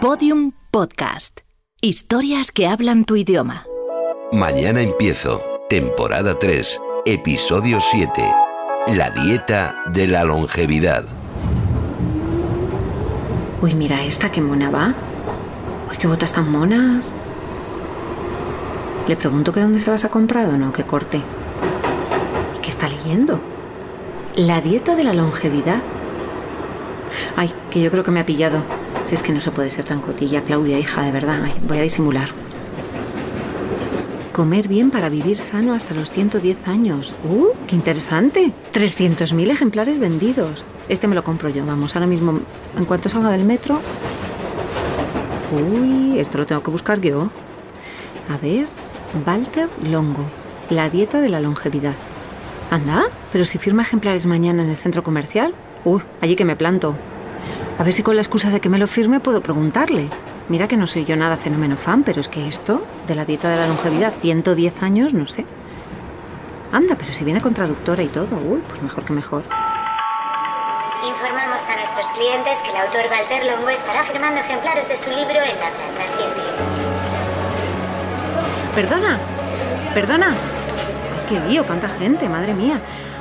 Podium Podcast. Historias que hablan tu idioma. Mañana empiezo, temporada 3, episodio 7. La dieta de la longevidad. Uy, mira esta, qué mona va. Uy, qué botas tan monas. Le pregunto que dónde se las ha comprado, ¿no? Que corte. ¿Qué está leyendo? La dieta de la longevidad. Ay, que yo creo que me ha pillado. Es que no se puede ser tan cotilla, Claudia, hija, de verdad. Voy a disimular. Comer bien para vivir sano hasta los 110 años. ¡Uh! ¡Qué interesante! 300.000 ejemplares vendidos. Este me lo compro yo, vamos, ahora mismo, en cuanto salga del metro. Uy, esto lo tengo que buscar yo. A ver, Walter Longo, la dieta de la longevidad. Anda, pero si firma ejemplares mañana en el centro comercial. Uy, allí que me planto. A ver si con la excusa de que me lo firme puedo preguntarle. Mira que no soy yo nada fenómeno fan, pero es que esto, de la dieta de la longevidad, 110 años, no sé. Anda, pero si viene con traductora y todo, uy, pues mejor que mejor. Informamos a nuestros clientes que el autor Walter Longo estará firmando ejemplares de su libro en la planta 7. Perdona, perdona. Ay, qué lío, cuánta gente, madre mía.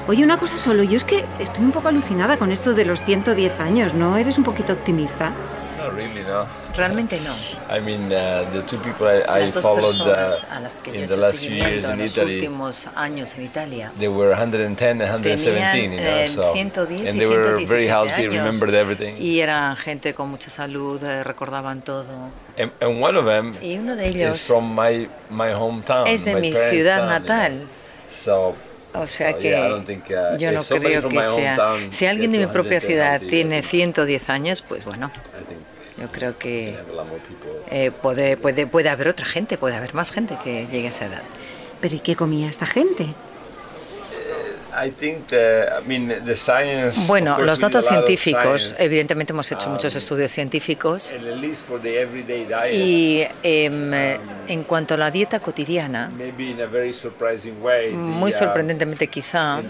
Oye, una cosa solo, yo es que estoy un poco alucinada con esto de los 110 años, ¿no? ¿Eres un poquito optimista? Not really, no. Realmente no. I mean, uh, the two people I, I Las dos followed personas uh, a las que in the last few years in en los Italy, últimos años en Italia they were 110 and 117, you know, eh, so 110 and y they were very 117 healthy, años remembered everything. y eran gente con mucha salud, eh, recordaban todo. And, and one of them Y uno de is ellos from my my hometown, es de my mi ciudad town, you know. natal. So O sea que yeah, I uh, yo no creo que sea... Si alguien de mi propia 110 ciudad tiene think- 110 años, pues bueno, yo creo que eh, puede, puede, puede haber otra gente, puede haber más gente que llegue a esa edad. ¿Pero y qué comía esta gente? I think the, I mean, the science, of Bueno, los datos científicos, evidentemente hemos hecho muchos um, estudios científicos. y em, eh, en cuanto a la dieta cotidiana, maybe in a very surprising way, the, muy uh, sorprendentemente quizá,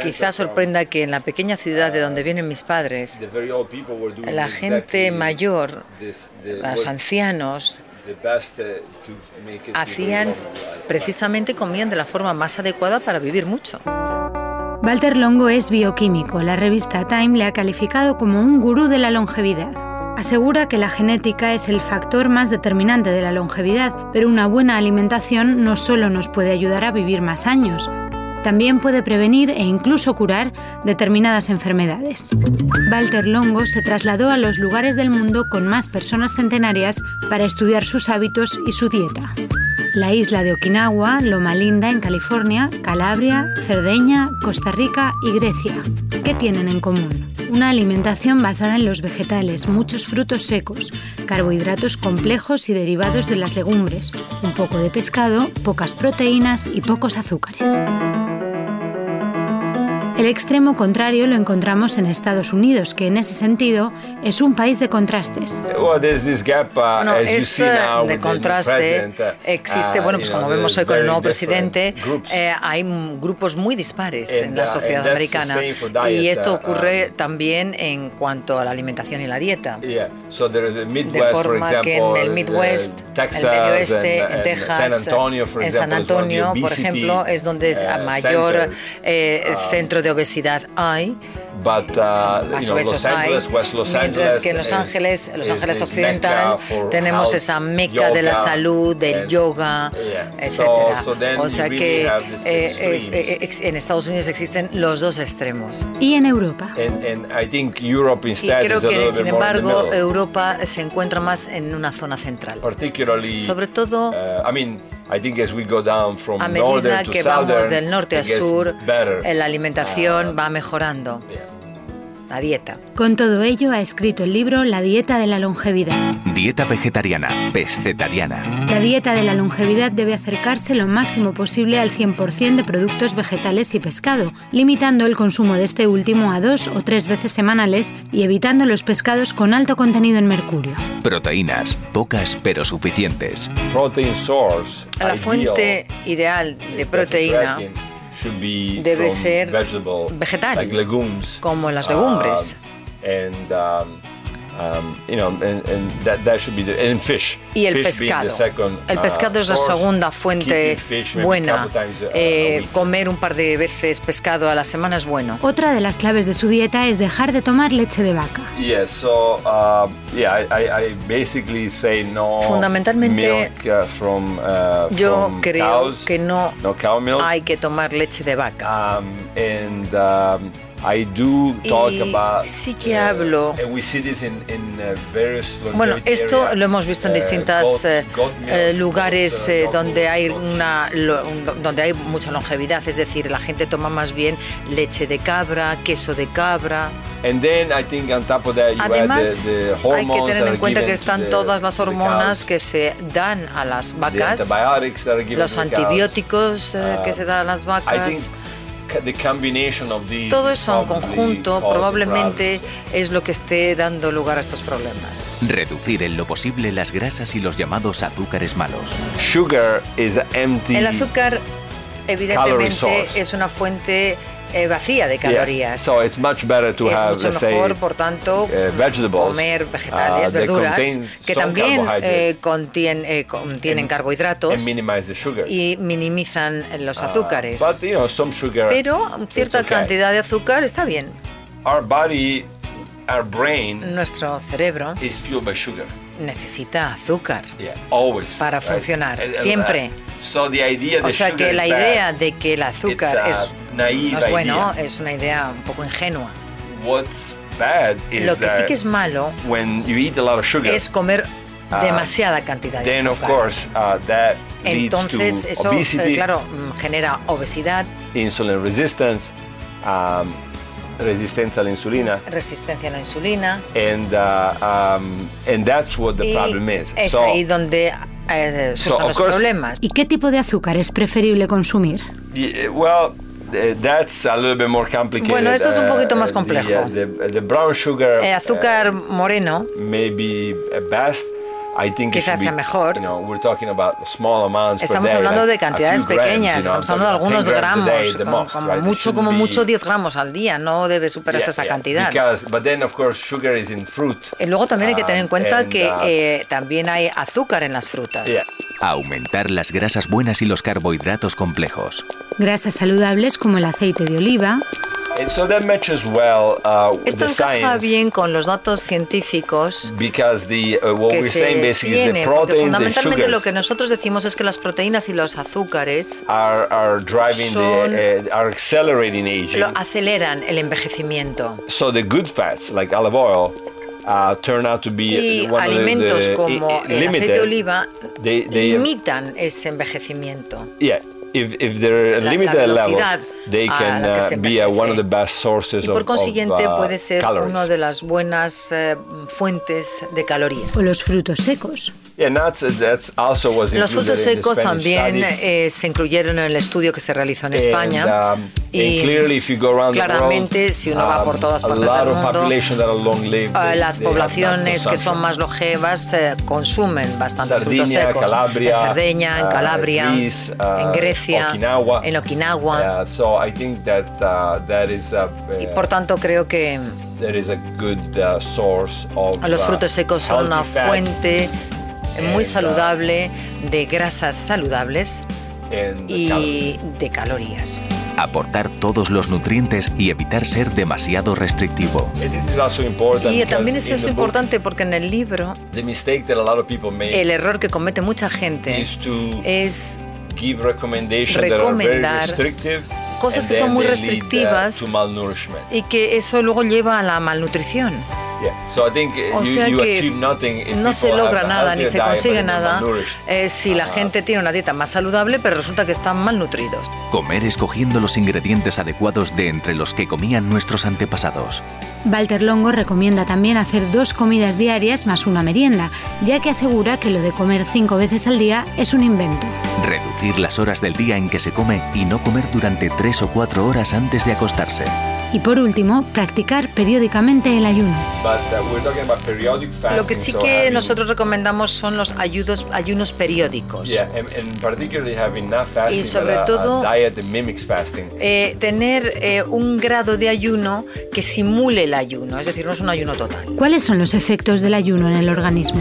quizá sorprenda que en la pequeña ciudad de donde vienen mis padres, la gente mayor, los ancianos, hacían, precisamente comían de la forma más adecuada para vivir mucho. Walter Longo es bioquímico. La revista Time le ha calificado como un gurú de la longevidad. Asegura que la genética es el factor más determinante de la longevidad, pero una buena alimentación no solo nos puede ayudar a vivir más años, también puede prevenir e incluso curar determinadas enfermedades. Walter Longo se trasladó a los lugares del mundo con más personas centenarias para estudiar sus hábitos y su dieta. La isla de Okinawa, Loma Linda en California, Calabria, Cerdeña, Costa Rica y Grecia. ¿Qué tienen en común? Una alimentación basada en los vegetales, muchos frutos secos, carbohidratos complejos y derivados de las legumbres, un poco de pescado, pocas proteínas y pocos azúcares. El extremo contrario lo encontramos en Estados Unidos, que en ese sentido es un país de contrastes. Well, there's this gap, uh, Bueno, as you see now with de contraste uh, existe, uh, bueno, pues como vemos hoy con el nuevo presidente, groups. eh, hay grupos muy dispares en And, la uh, sociedad americana. Y esto uh, ocurre um, también en cuanto a la alimentación y la dieta. Yeah, so there is a De forma que en el uh, Midwest, Texas, el medio oeste, en Texas, en San Antonio, por ejemplo, es donde es a uh, mayor eh, Um, centro de obesidad hay. But uh, you más know, obesos Los hay, Angeles, West Los mientras Angeles, que en Los is- Ángeles, Los Ángeles Occidental, tenemos health, esa meca de la salud, del and- yoga, yeah. etcétera. So- so then o sea really que eh, eh, eh, en Estados Unidos existen los dos extremos. Y en Europa. And, and I think Europe Y instead creo is que, sin embargo. Europa se encuentra más en una zona central. particularly Sobre todo, uh, I mean I think as we go down from a medida northern to que southern vamos del norte a sur, better. eh, la alimentación Uh, va mejorando. yeah. La dieta. Con todo ello ha escrito el libro La dieta de la longevidad. Dieta vegetariana, pescetariana. La dieta de la longevidad debe acercarse lo máximo posible al 100% de productos vegetales y pescado, limitando el consumo de este último a dos o tres veces semanales y evitando los pescados con alto contenido en mercurio. Proteínas, pocas pero suficientes. protein source La fuente ideal de proteína debe ser vegetal, like legumes como las legumbres. Um, and um, Um, you know, and, and that, that should be the and fish. Y el pescado. El uh, pescado es la segunda fuente buena. couple times a- a Eh, comer un par de veces pescado a la semana es bueno. Otra de las claves de su dieta es dejar de tomar leche de vaca. Uh, Fundamentalmente, uh, Yo creo que no hay que tomar leche de vaca. I do talk Y about. sí que hablo- and we see this in, in uh, various Bueno, esto area. lo hemos visto en Uh, distintas goat- eh, eh, lugares uh, eh, donde hay una lo- donde hay mucha longevidad, es decir, la gente toma más bien leche de cabra, queso de cabra. And then I think on top of that you Además, add the, the hay que tener en cuenta que están the- todas las hormonas que se dan a las the vacas, antibiotics that are given los to the cows. antibióticos eh, Uh, que se dan a las vacas. Todo eso en conjunto probablemente es lo que esté dando lugar a estos problemas. Reducir en lo posible las grasas y los llamados azúcares malos. problem. Sugar is empty. El azúcar, evidentemente, es una fuente eh, vacía de Yeah, calorías. So it's much better to es have, mucho let's say, mejor, por tanto, uh, vegetables, comer vegetales, uh, verduras, que también eh, contien- eh, contienen and- carbohidratos and minimize the sugar. y minimizan los Uh, azúcares. but you know, some sugar. Pero cierta okay. cantidad de azúcar está bien. Our body, our brain Nuestro cerebro is fueled by sugar. necesita azúcar. Yeah, always. Para right? funcionar, And- and, uh, siempre. so the idea O sea que la idea de que el azúcar a es, naive no es bueno idea. es una idea un poco ingenua. What's bad is Lo que sí que es malo when you eat a lot of sugar, es comer Ah, demasiada cantidad de then of azúcar. course uh, that leads Entonces to eso, eh, obesity, claro, mm, genera obesidad, insulin resistance, um, resistencia a la insulina, resistencia a la insulina. and uh, um, and that's what the y problem is. es so, ahí donde eh, surgen of los course- problemas. ¿Y qué tipo de azúcar es preferible consumir? yeah, well. Uh, That's a little bit more complicated. Bueno, esto es un poquito más Uh, complejo. The, uh, the, the brown sugar El azúcar uh, moreno may be uh, best. I think it Quizás sea mejor. You know, we're talking about small amounts per Estamos day, hablando like de cantidades pequeñas, you know, estamos hablando de algunos 10 grams a day, gramos, como, most, como mucho, como be- mucho 10 gramos al día, no debe superarse Yeah, esa yeah, cantidad. Because, but then of course sugar is in fruit. Y luego también hay que tener en Um, cuenta que uh, eh, también hay azúcar en las frutas. yeah. Aumentar las grasas buenas y los carbohidratos complejos. Grasas saludables como el aceite de oliva, so that matches well uh, Esto the encaja science bien con los datos científicos because the uh, what que we're se saying basically is the proteins fundamentalmente lo sugars que nosotros decimos es que las proteínas y los azúcares are are driving son- the uh, are accelerating aging. lo aceleran el envejecimiento. So the good fats like olive oil uh, turn out to be Y one alimentos of the, the como el aceite de oliva They- they- limitan ese envejecimiento. Yeah, if, if they're La- limited velocidad they can uh, be uh, one of the best sources Y of, por consiguiente of, uh, puede ser calories. una de las buenas eh, fuentes de calorías. o los frutos secos. Yeah, nuts. uh, That's also was Los frutos secos también eh, se incluyeron en el estudio que se realizó en And, España. um, and clearly, if you go around the claramente, world, si uno va por todas um, partes a lot del of mundo, population that are long-lived, eh, they- las poblaciones que son más longevas eh, consumen bastantes frutos Sardinia, secos. Calabria, en Cerdeña, en uh, Calabria, Greece, uh, en Grecia, Okinawa. en Okinawa. Yeah, so I think that uh, that is a y por tanto creo que that is a good uh, source of los uh, frutos secos son una healthy fats fuente muy and, uh, saludable de grasas saludables y calories. de calorías. Aportar todos los nutrientes y evitar ser demasiado restrictivo. And this is also important Y también es eso importante porque en el libro The mistake that a lot of people make el error que comete mucha gente is to es give recommendations that are very recomendar restrictive cosas que son muy uh, restrictivas. y que eso luego lleva a la malnutrición. Yeah. So I think uh, O you, sea you que achieve nothing if no se logra nada ni se consigue nada eh, si la gente tiene una dieta más saludable, pero resulta que están malnutridos. Comer escogiendo los ingredientes adecuados de entre los que comían nuestros antepasados. Walter Longo recomienda también hacer dos comidas diarias más una merienda, ya que asegura que lo de comer cinco veces al día es un invento. Reducir las horas del día en que se come y no comer durante tres o cuatro horas antes de acostarse. Y por último, practicar periódicamente el ayuno. But uh, we're talking about periodic fasting. Lo que sí que nosotros recomendamos son los ayudos, ayunos periódicos. Y sobre todo-. Eh, tener eh, un grado de ayuno que simule el ayuno, es decir, no es un ayuno total. ¿Cuáles son los efectos del ayuno en el organismo?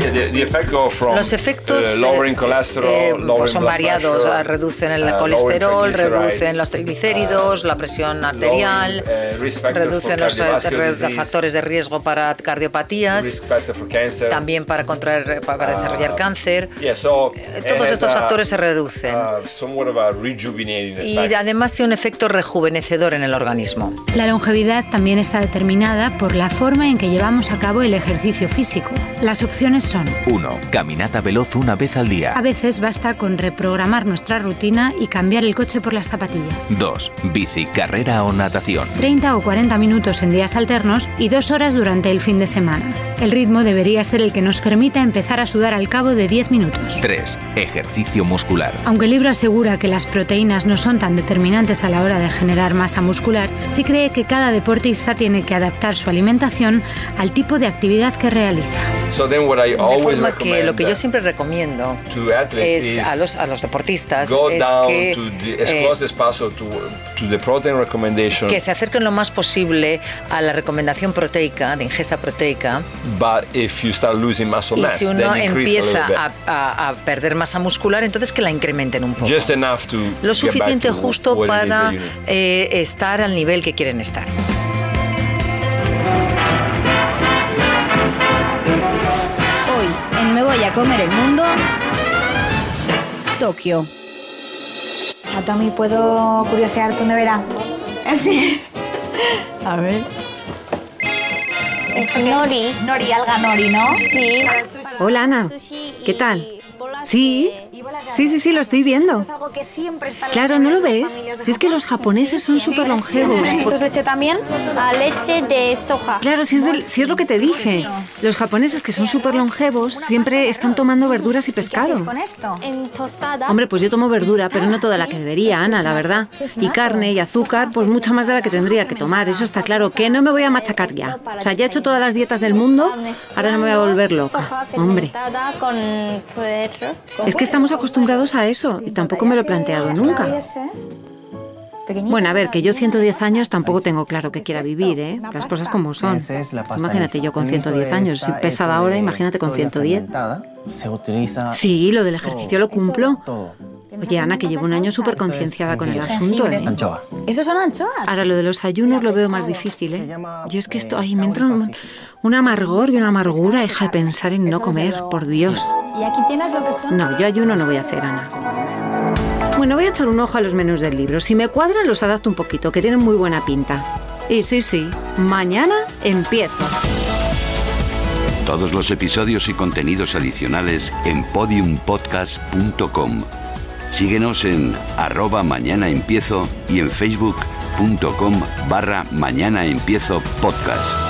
Los efectos eh, eh, pues son variados, reducen el colesterol, reducen los triglicéridos, la presión arterial, reducen los factores de riesgo para cardiopatías, también para contraer, para desarrollar cáncer. Todos estos factores se reducen. Y además tiene un efecto rejuvenecedor en el organismo. La longevidad también está determinada por la forma en que llevamos a cabo el ejercicio físico. Las opciones son 1. Caminata veloz una vez al día. A veces basta con reprogramar nuestra rutina y cambiar el coche por las zapatillas. 2. Bici, carrera o natación. 30 o 40 minutos en días alternos y 2 horas durante el fin de semana. El ritmo debería ser el que nos permita empezar a sudar al cabo de 10 minutos. 3. Ejercicio muscular. Aunque el libro asegura que las proteínas no son tan determinantes a la hora de generar masa muscular, sí cree que cada deportista tiene que adaptar su alimentación al tipo de actividad que realiza. de forma que lo que yo siempre recomiendo es a los, a los deportistas es que, eh, que se acerquen lo más posible a la recomendación proteica, de ingesta proteica. y si uno empieza a, a, perder masa muscular, entonces que la incrementen un poco. lo suficiente justo para eh, estar al nivel que quieren estar. Voy a Comer el Mundo, Tokio. Tommy, ¿puedo curiosear tu nevera? Sí. A ver. Es nori. Nori, alga nori, ¿no? Sí. Hola, Ana. ¿Qué tal? Sí, sí, sí, sí, lo estoy viendo. Es algo que siempre está Claro, ¿no lo ves? Si es que los japoneses son súper longevos. ¿Esto es leche también? A leche de soja. Claro, si es, del- si es lo que te dije. Los japoneses que son súper longevos siempre están tomando verduras y ¿Qué pescado. hacéis con esto? En tostada. Hombre, pues yo tomo verdura, pero no toda la que debería, Ana, la verdad. Y carne y azúcar, pues mucha más de la que tendría que tomar. Eso está claro, que no me voy a machacar ya. O sea, ya he hecho todas las dietas del mundo, ahora no me voy a volver loca. Hombre, es que estamos acostumbrados a eso y tampoco me lo he planteado nunca. Bueno, a ver, que yo 110 años tampoco tengo claro que quiera vivir, ¿eh? Las cosas como son. Imagínate yo con uso. 110 años, soy Está pesada ahora, imagínate con soya 110. fermentada. Se utiliza Sí, lo del ejercicio lo cumplo. Oye, Ana, que llevo un año súper concienciada con el asunto, ¿eh? ¿Estos son anchoas? Ahora lo de los ayunos lo veo más difícil, ¿eh? Yo es que esto, ay, me entra un, un amargor y una amargura, hija, de pensar en no comer, por Dios. Y aquí tienes lo que son... No, yo ayuno no voy a hacer, Ana. Bueno, voy a echar un ojo a los menús del libro. Si me cuadran, los adapto un poquito, que tienen muy buena pinta. Y sí, sí, mañana empiezo. Todos los episodios y contenidos adicionales en podiumpodcast.com. Síguenos en arroba mañana empiezo y en facebook.com barra mañana empiezo podcast.